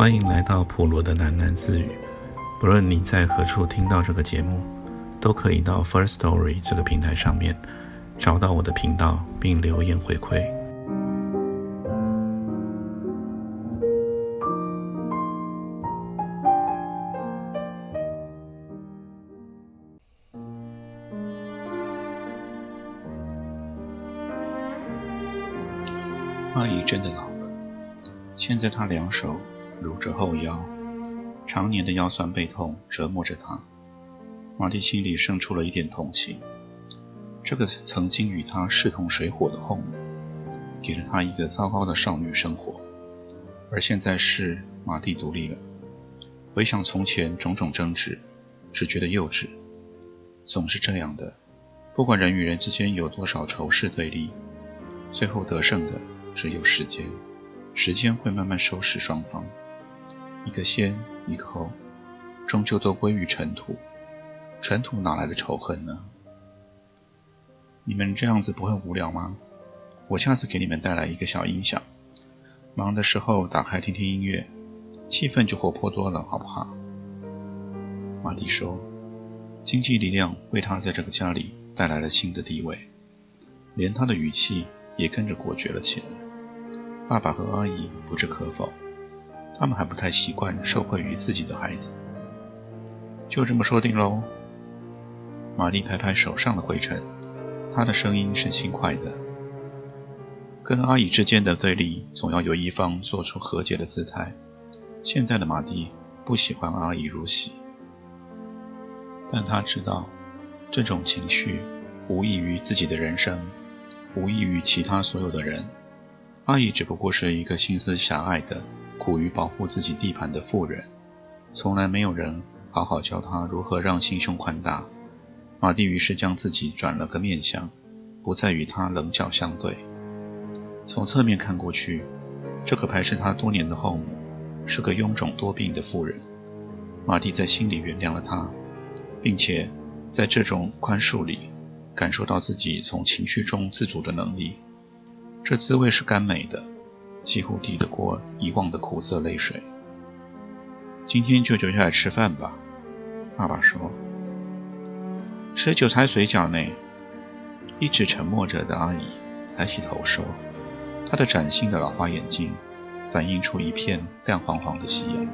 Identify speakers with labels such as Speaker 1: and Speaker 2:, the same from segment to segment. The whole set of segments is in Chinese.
Speaker 1: 欢迎来到普罗的喃喃自语。不论你在何处听到这个节目，都可以到 First Story 这个平台上面找到我的频道，并留言回馈。阿姨真的老了，现在她两手撸着后腰，常年的腰酸背痛折磨着她。马蒂心里生出了一点同情。这个曾经与他势同水火的后母，给了他一个糟糕的少女生活，而现在是马蒂独立了。回想从前种种争执，只觉得幼稚。总是这样的，不管人与人之间有多少仇视对立，最后得胜的只有时间。时间会慢慢收拾双方，一个先，一个后，终究都归于尘土。尘土哪来的仇恨呢？你们这样子不会无聊吗？我下次给你们带来一个小音响，忙的时候打开听听音乐，气氛就活泼多了，好不好？马蒂说：“经济力量为他在这个家里带来了新的地位，连他的语气也跟着果决了起来。爸爸和阿姨不置可否，他们还不太习惯受惠于自己的孩子。就这么说定喽。”玛丽拍拍手上的灰尘，她的声音是轻快的。跟阿姨之间的对立，总要有一方做出和解的姿态。现在的玛蒂不喜欢阿姨如洗，但她知道，这种情绪无异于自己的人生，无异于其他所有的人。阿姨只不过是一个心思狭隘的、苦于保护自己地盘的妇人，从来没有人好好教她如何让心胸宽大。马蒂于是将自己转了个面相，不再与他棱角相对。从侧面看过去，这个排斥他多年的后母是个臃肿多病的妇人。马蒂在心里原谅了她，并且在这种宽恕里感受到自己从情绪中自主的能力。这滋味是甘美的，几乎抵得过遗忘的苦涩泪水。今天就留下来吃饭吧，爸爸说。吃韭菜水饺内？一直沉默着的阿姨抬起头说：“她的崭新的老花眼镜反映出一片亮晃晃的夕阳。”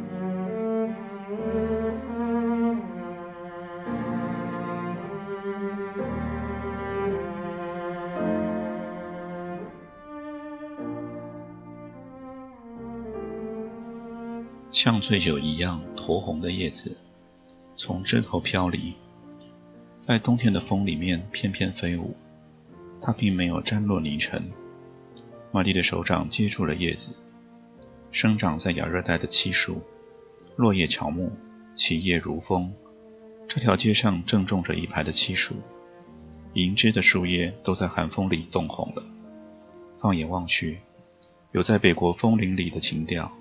Speaker 1: 像醉酒一样酡红的叶子从枝头飘离。在冬天的风里面翩翩飞舞，它并没有沾落泥尘。玛蒂的手掌接住了叶子，生长在亚热带的漆树，落叶乔木，其叶如风。这条街上正种着一排的漆树，银枝的树叶都在寒风里冻红了。放眼望去，有在北国枫林里的情调。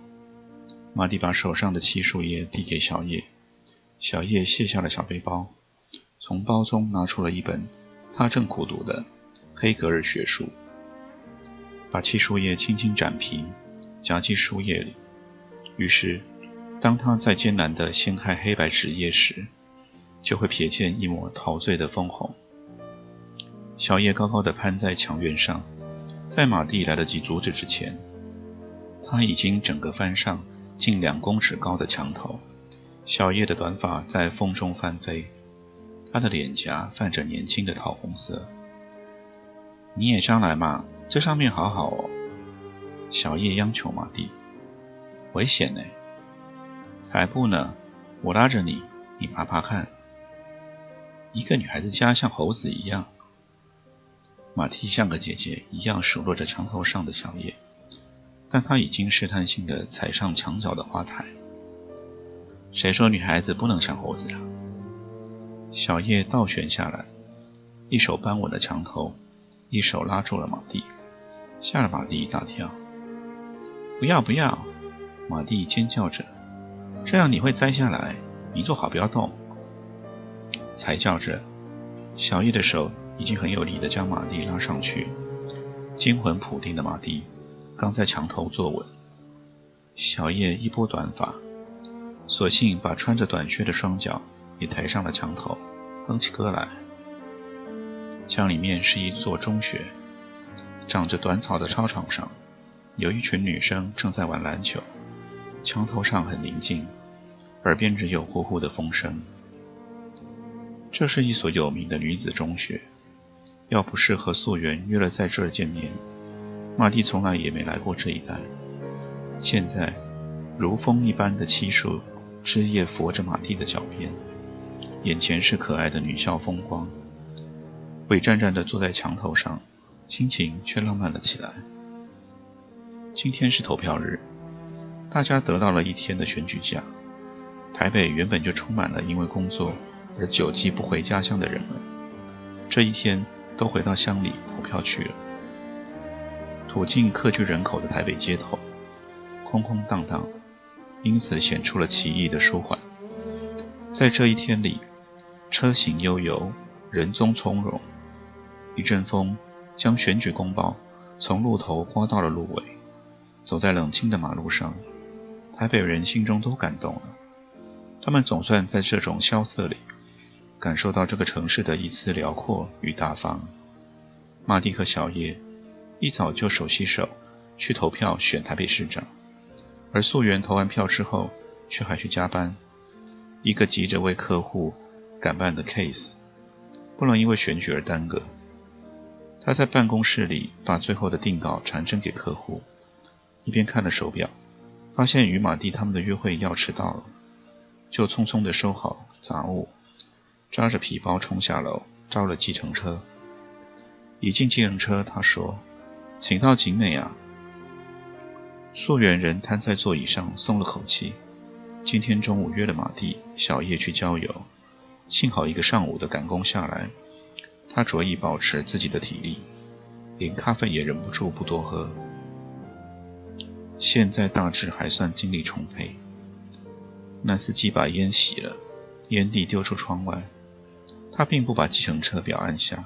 Speaker 1: 马蒂把手上的漆树叶递给小叶，小叶卸下了小背包。从包中拿出了一本他正苦读的《黑格尔学术》，把漆树叶轻轻展平，夹进书页里。于是，当他在艰难地掀开黑白纸页时，就会瞥见一抹陶醉的枫红。小叶高高的攀在墙垣上，在马蒂来得及阻止之前，他已经整个翻上近两公尺高的墙头。小叶的短发在风中翻飞。她的脸颊泛着年轻的桃红色。你也上来嘛，这上面好好哦。小叶央求马蒂。危险呢。才不呢，我拉着你，你爬爬看。一个女孩子家像猴子一样。马蒂像个姐姐一样数落着墙头上的小叶，但他已经试探性的踩上墙角的花台。谁说女孩子不能像猴子呀？小叶倒悬下来，一手扳稳了墙头，一手拉住了马蒂，吓了马蒂一大跳。不要不要！马蒂尖叫着，这样你会栽下来。你坐好，不要动。才叫着，小叶的手已经很有力的将马蒂拉上去。惊魂甫定的马蒂刚在墙头坐稳，小叶一拨短发，索性把穿着短靴的双脚也抬上了墙头，哼起歌来。墙里面是一座中学，长着短草的操场上，有一群女生正在玩篮球。墙头上很宁静，耳边只有呼呼的风声。这是一所有名的女子中学，要不是和素媛约了在这儿见面，马蒂从来也没来过这一带。现在，如风一般的漆树枝叶拂着马蒂的脚边，眼前是可爱的女校风光。伟战战地坐在墙头上，心情却浪漫了起来。今天是投票日。大家得到了一天的选举假。台北原本就充满了因为工作而久季不回家乡的人们，这一天都回到乡里投票去了。土尽客居人口的台北街头，空空荡荡，因此显出了奇异的舒缓。在这一天里，车行悠悠，人踪从容。一阵风将选举公报从路头刮到了路尾，走在冷清的马路上。台北人心中都感动了，他们总算在这种萧瑟里感受到这个城市的一丝辽阔与大方。马蒂和小叶一早就手洗手去投票选台北市长，而素媛投完票之后却还去加班，一个急着为客户赶办的 case，不能因为选举而耽搁。他在办公室里把最后的定稿传真给客户，一边看了手表。发现与马蒂他们的约会要迟到了，就匆匆地收好杂物，抓着皮包冲下楼，招了计程车。一进计程车，他说：“请到景美啊。”素媛人瘫在座椅上，松了口气。今天中午约了马蒂、小叶去郊游，幸好一个上午的赶工下来，他着意保持自己的体力，连咖啡也忍不住不多喝。现在大致还算精力充沛。那司机把烟熄了，烟蒂丢出窗外。他并不把计程车表按下，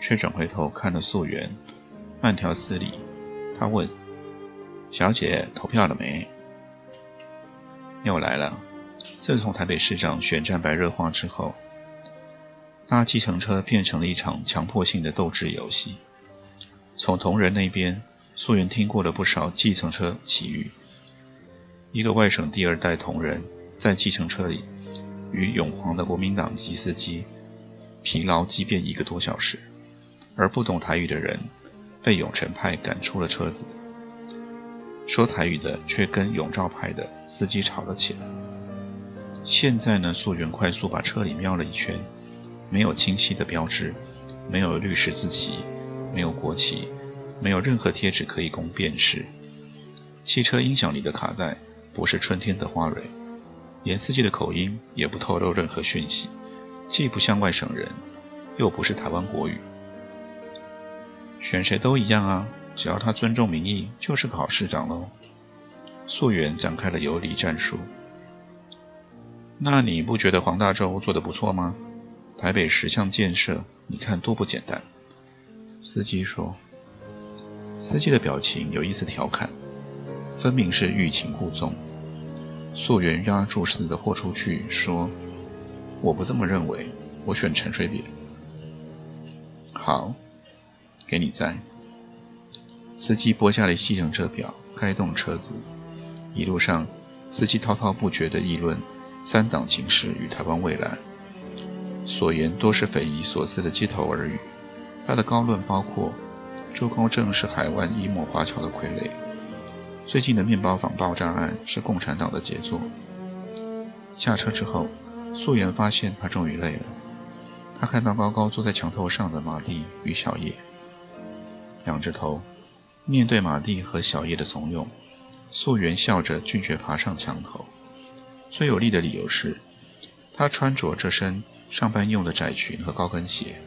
Speaker 1: 却转回头看了素媛，慢条斯理。他问：“小姐，投票了没？”又来了。自从台北市长选战白热化之后，搭计程车变成了一场强迫性的斗智游戏。从同仁那边。素媛听过了不少计程车奇遇。一个外省第二代同仁在计程车里与永煌的国民党籍司机疲劳激辩一个多小时，而不懂台语的人被永成派赶出了车子。说台语的却跟永照派的司机吵了起来。现在呢，素媛快速把车里瞄了一圈，没有清晰的标志，没有绿十字旗，没有国旗。没有任何贴纸可以供辨识。汽车音响里的卡带不是春天的花蕊，严司机的口音也不透露任何讯息，既不像外省人，又不是台湾国语。选谁都一样啊，只要他尊重民意，就是个好市长喽。素媛展开了游离战术。那你不觉得黄大洲做的不错吗？台北十项建设，你看多不简单。司机说。司机的表情有一丝调侃，分明是欲擒故纵。素媛压住似的豁出去说：“我不这么认为，我选陈水扁。”好，给你在。司机拨下了计程车表，开动车子。一路上，司机滔滔不绝地议论三党情势与台湾未来，所言多是匪夷所思的街头耳语。他的高论包括。朱高正是海湾一抹华侨的傀儡。最近的面包房爆炸案是共产党的杰作。下车之后，素媛发现他终于累了。他看到高高坐在墙头上的马蒂与小叶，仰着头面对马蒂和小叶的怂恿，素媛笑着拒绝爬上墙头。最有力的理由是，她穿着这身上班用的窄裙和高跟鞋，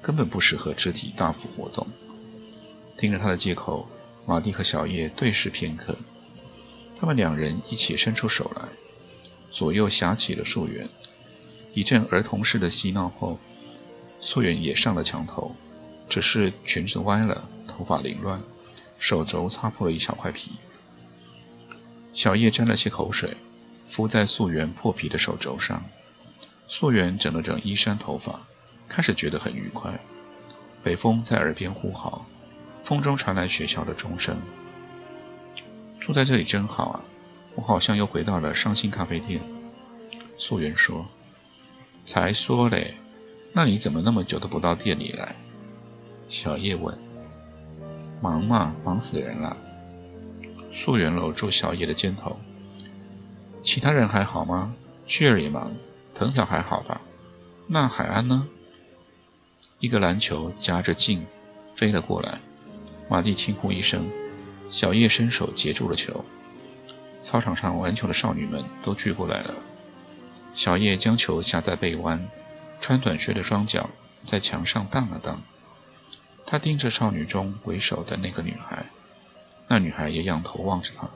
Speaker 1: 根本不适合肢体大幅活动。听着他的借口，马蒂和小叶对视片刻，他们两人一起伸出手来，左右挟起了素媛。一阵儿童式的嬉闹后，素媛也上了墙头，只是裙子歪了，头发凌乱，手肘擦破了一小块皮。小叶沾了些口水，敷在素媛破皮的手肘上。素媛整了整衣衫头发，开始觉得很愉快。北风在耳边呼号，风中传来学校的钟声。住在这里真好啊！我好像又回到了伤心咖啡店。素媛说：“才说嘞，那你怎么那么久都不到店里来？”小叶问。“忙嘛，忙死人了。”素媛搂住小叶的肩头。“其他人还好吗？雀儿也忙，藤条还好吧？那海安呢？”一个篮球夹着劲飞了过来，马蒂轻呼一声，小叶伸手接住了球。操场上玩球的少女们都聚过来了。小叶将球夹在背弯，穿短靴的双脚在墙上荡了荡。他盯着少女中为首的那个女孩，那女孩也仰头望着他。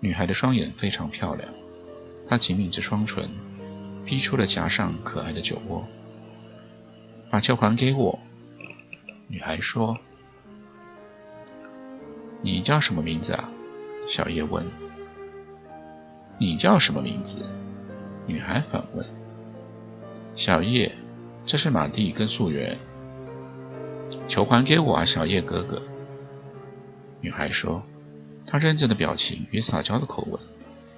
Speaker 1: 女孩的双眼非常漂亮，她紧抿着双唇，逼出了颊上可爱的酒窝。把球还给我，女孩说：“你叫什么名字啊？”小叶问。“你叫什么名字？”女孩反问。“小叶，这是马蒂跟素媛。”“求还给我啊，小叶哥哥。”女孩说。她认真的表情与撒娇的口吻，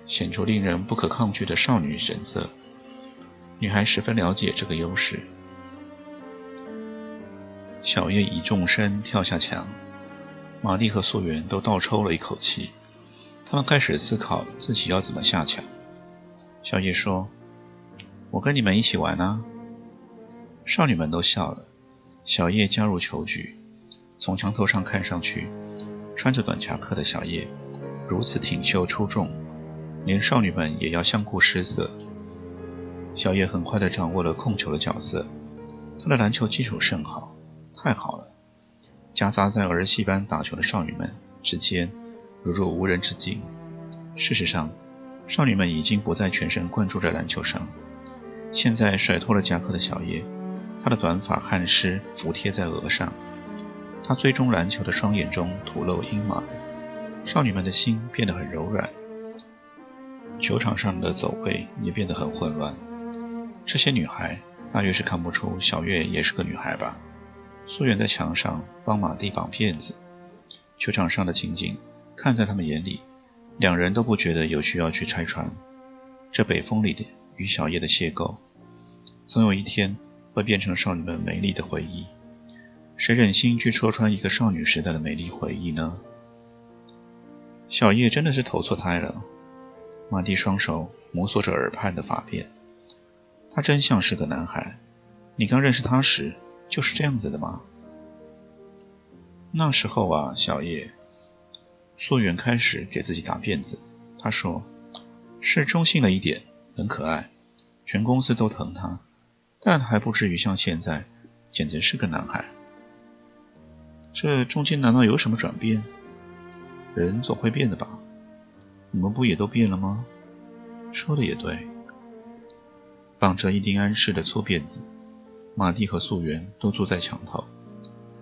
Speaker 1: 显出令人不可抗拒的少女神色。女孩十分了解这个优势。小叶一纵身跳下墙，玛丽和素媛都倒抽了一口气。他们开始思考自己要怎么下墙。小叶说：“我跟你们一起玩啊！”少女们都笑了。小叶加入球局，从墙头上看上去，穿着短夹克的小叶如此挺秀出众，连少女们也要相顾失色。小叶很快地掌握了控球的角色，他的篮球基础甚好。太好了！夹杂在儿戏般打球的少女们之间，如入无人之境。事实上，少女们已经不再全神贯注在篮球上。现在甩脱了夹克的小叶，她的短发汗湿服贴在额上。她追踪篮球的双眼中吐露阴霾。少女们的心变得很柔软。球场上的走位也变得很混乱。这些女孩大约是看不出小月也是个女孩吧。素媛在墙上帮马蒂绑辫子，球场上的情景看在他们眼里，两人都不觉得有需要去拆穿。这北风里的与小叶的邂逅，总有一天会变成少女们美丽的回忆。谁忍心去戳穿一个少女时代的美丽回忆呢？小叶真的是投错胎了。马蒂双手摩挲着耳畔的发辫，他真像是个男孩。你刚认识他时。就是这样子的吗？那时候啊，小叶，素媛开始给自己打辫子。他说：“是中性了一点，很可爱，全公司都疼他，但还不至于像现在，简直是个男孩。”这中间难道有什么转变？人总会变的吧？你们不也都变了吗？说的也对。绑着印第安式的粗辫子。马蒂和素媛都坐在墙头，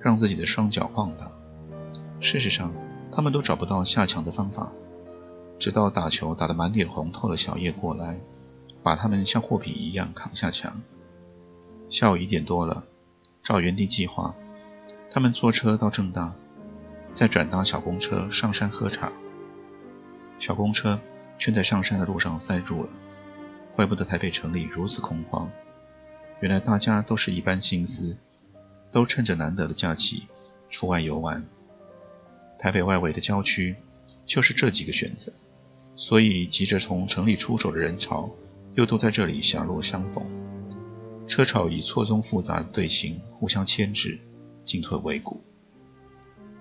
Speaker 1: 让自己的双脚晃荡。事实上，他们都找不到下墙的方法，直到打球打得满脸红透的小叶过来，把他们像货品一样扛下墙。下午一点多了，照原定计划，他们坐车到正大，再转搭小公车上山喝茶。小公车却在上山的路上塞住了，怪不得台北城里如此恐慌。原来大家都是一般心思，都趁着难得的假期出外游玩。台北外围的郊区就是这几个选择，所以急着从城里出手的人潮又都在这里狭路相逢。车潮以错综复杂的队形互相牵制，进退维谷。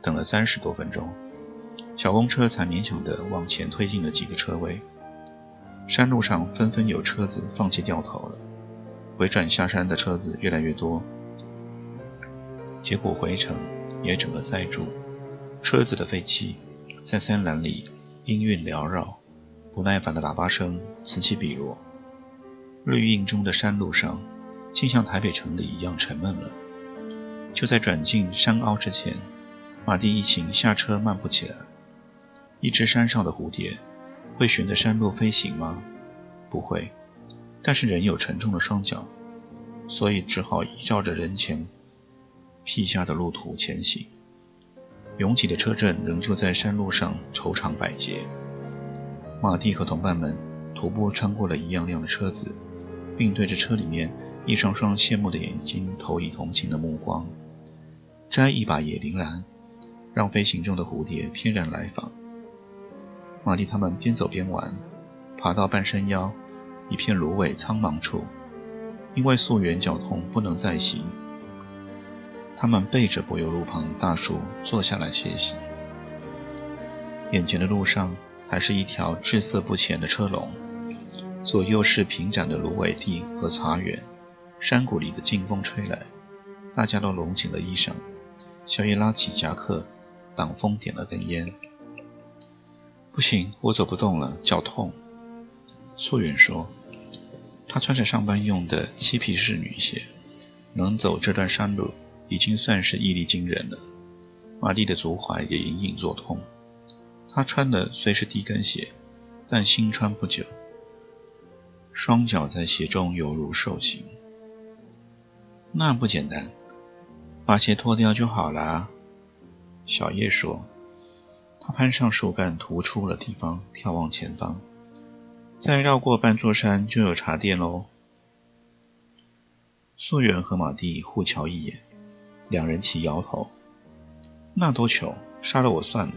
Speaker 1: 等了三十多分钟，小公车才勉强地往前推进了几个车位。山路上纷纷有车子放弃掉头了。回转下山的车子越来越多，结果回程也整个塞住。车子的废气在山岚里音韵缭绕，不耐烦的喇叭声此起彼落。绿荫中的山路上，竟像台北城里一样沉闷了。就在转进山凹之前，马蒂一行下车漫步起来。一只山上的蝴蝶会循着山路飞行吗？不会。但是人有沉重的双脚，所以只好依照着人前辟下的路途前行。拥挤的车阵仍旧在山路上愁肠百结。马蒂和同伴们徒步穿过了一辆辆的车子，并对着车里面一双双羡慕的眼睛投以同情的目光。摘一把野铃兰，让飞行中的蝴蝶翩然来访。玛丽他们边走边玩，爬到半山腰一片芦苇苍茫处，因为溯源脚痛不能再行。他们背着柏油路旁大树坐下来歇息。眼前的路上还是一条滞色不前的车龙，左右是平展的芦苇地和茶园。山谷里的劲风吹来，大家都拢紧了衣裳。小野拉起夹克挡风，点了根烟。不行，我走不动了，脚痛。素媛说：“她穿着上班用的漆皮式女鞋，能走这段山路，已经算是毅力惊人了。”玛丽的足踝也隐隐作痛。她穿的虽是低跟鞋，但新穿不久，双脚在鞋中犹如受刑。那不简单。把鞋脱掉就好了，小叶说。他攀上树干，突出了地方，眺望前方。再绕过半座山，就有茶店喽。素媛和马蒂互瞧一眼，两人齐摇头。那多糗，杀了我算了。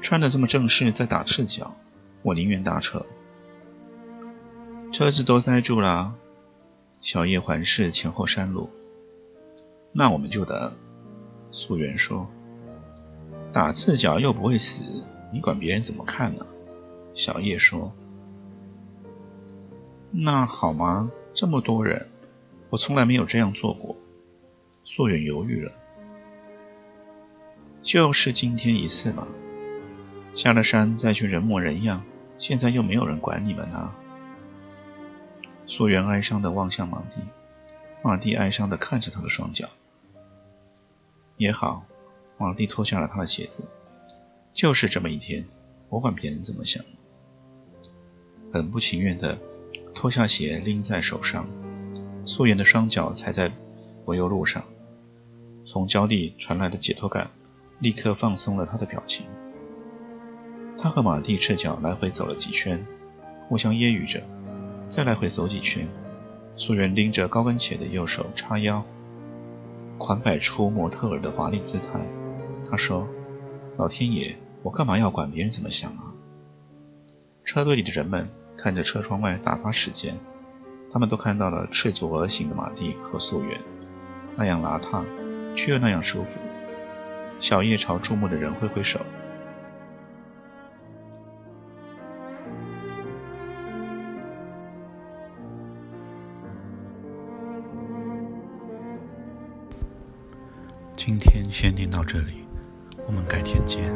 Speaker 1: 穿得这么正式，再打赤脚，我宁愿搭车。车子都塞住了。小叶环视前后山路。那我们就等。素媛说：“打赤脚又不会死，你管别人怎么看呢？”小叶说：“那好吗？这么多人，我从来没有这样做过。”素媛犹豫了：“就是今天一次嘛。下了山再去人模人样，现在又没有人管你们了。”素媛哀伤的望向马蒂，马蒂哀伤的看着他的双脚。也好，马蒂脱下了他的鞋子。就是这么一天，我管别人怎么想。很不情愿的脱下鞋拎在手上，素媛的双脚踩在柏油路上，从脚底传来的解脱感立刻放松了他的表情。他和马蒂赤脚来回走了几圈，互相揶揄着，再来回走几圈。素媛拎着高跟鞋的右手叉腰。款摆出模特儿的华丽姿态，他说：“老天爷，我干嘛要管别人怎么想啊？”车队里的人们看着车窗外打发时间，他们都看到了赤足而行的马蒂和素媛，那样邋遢，却又那样舒服。小叶朝注目的人挥挥手。先念到这里，我们改天见。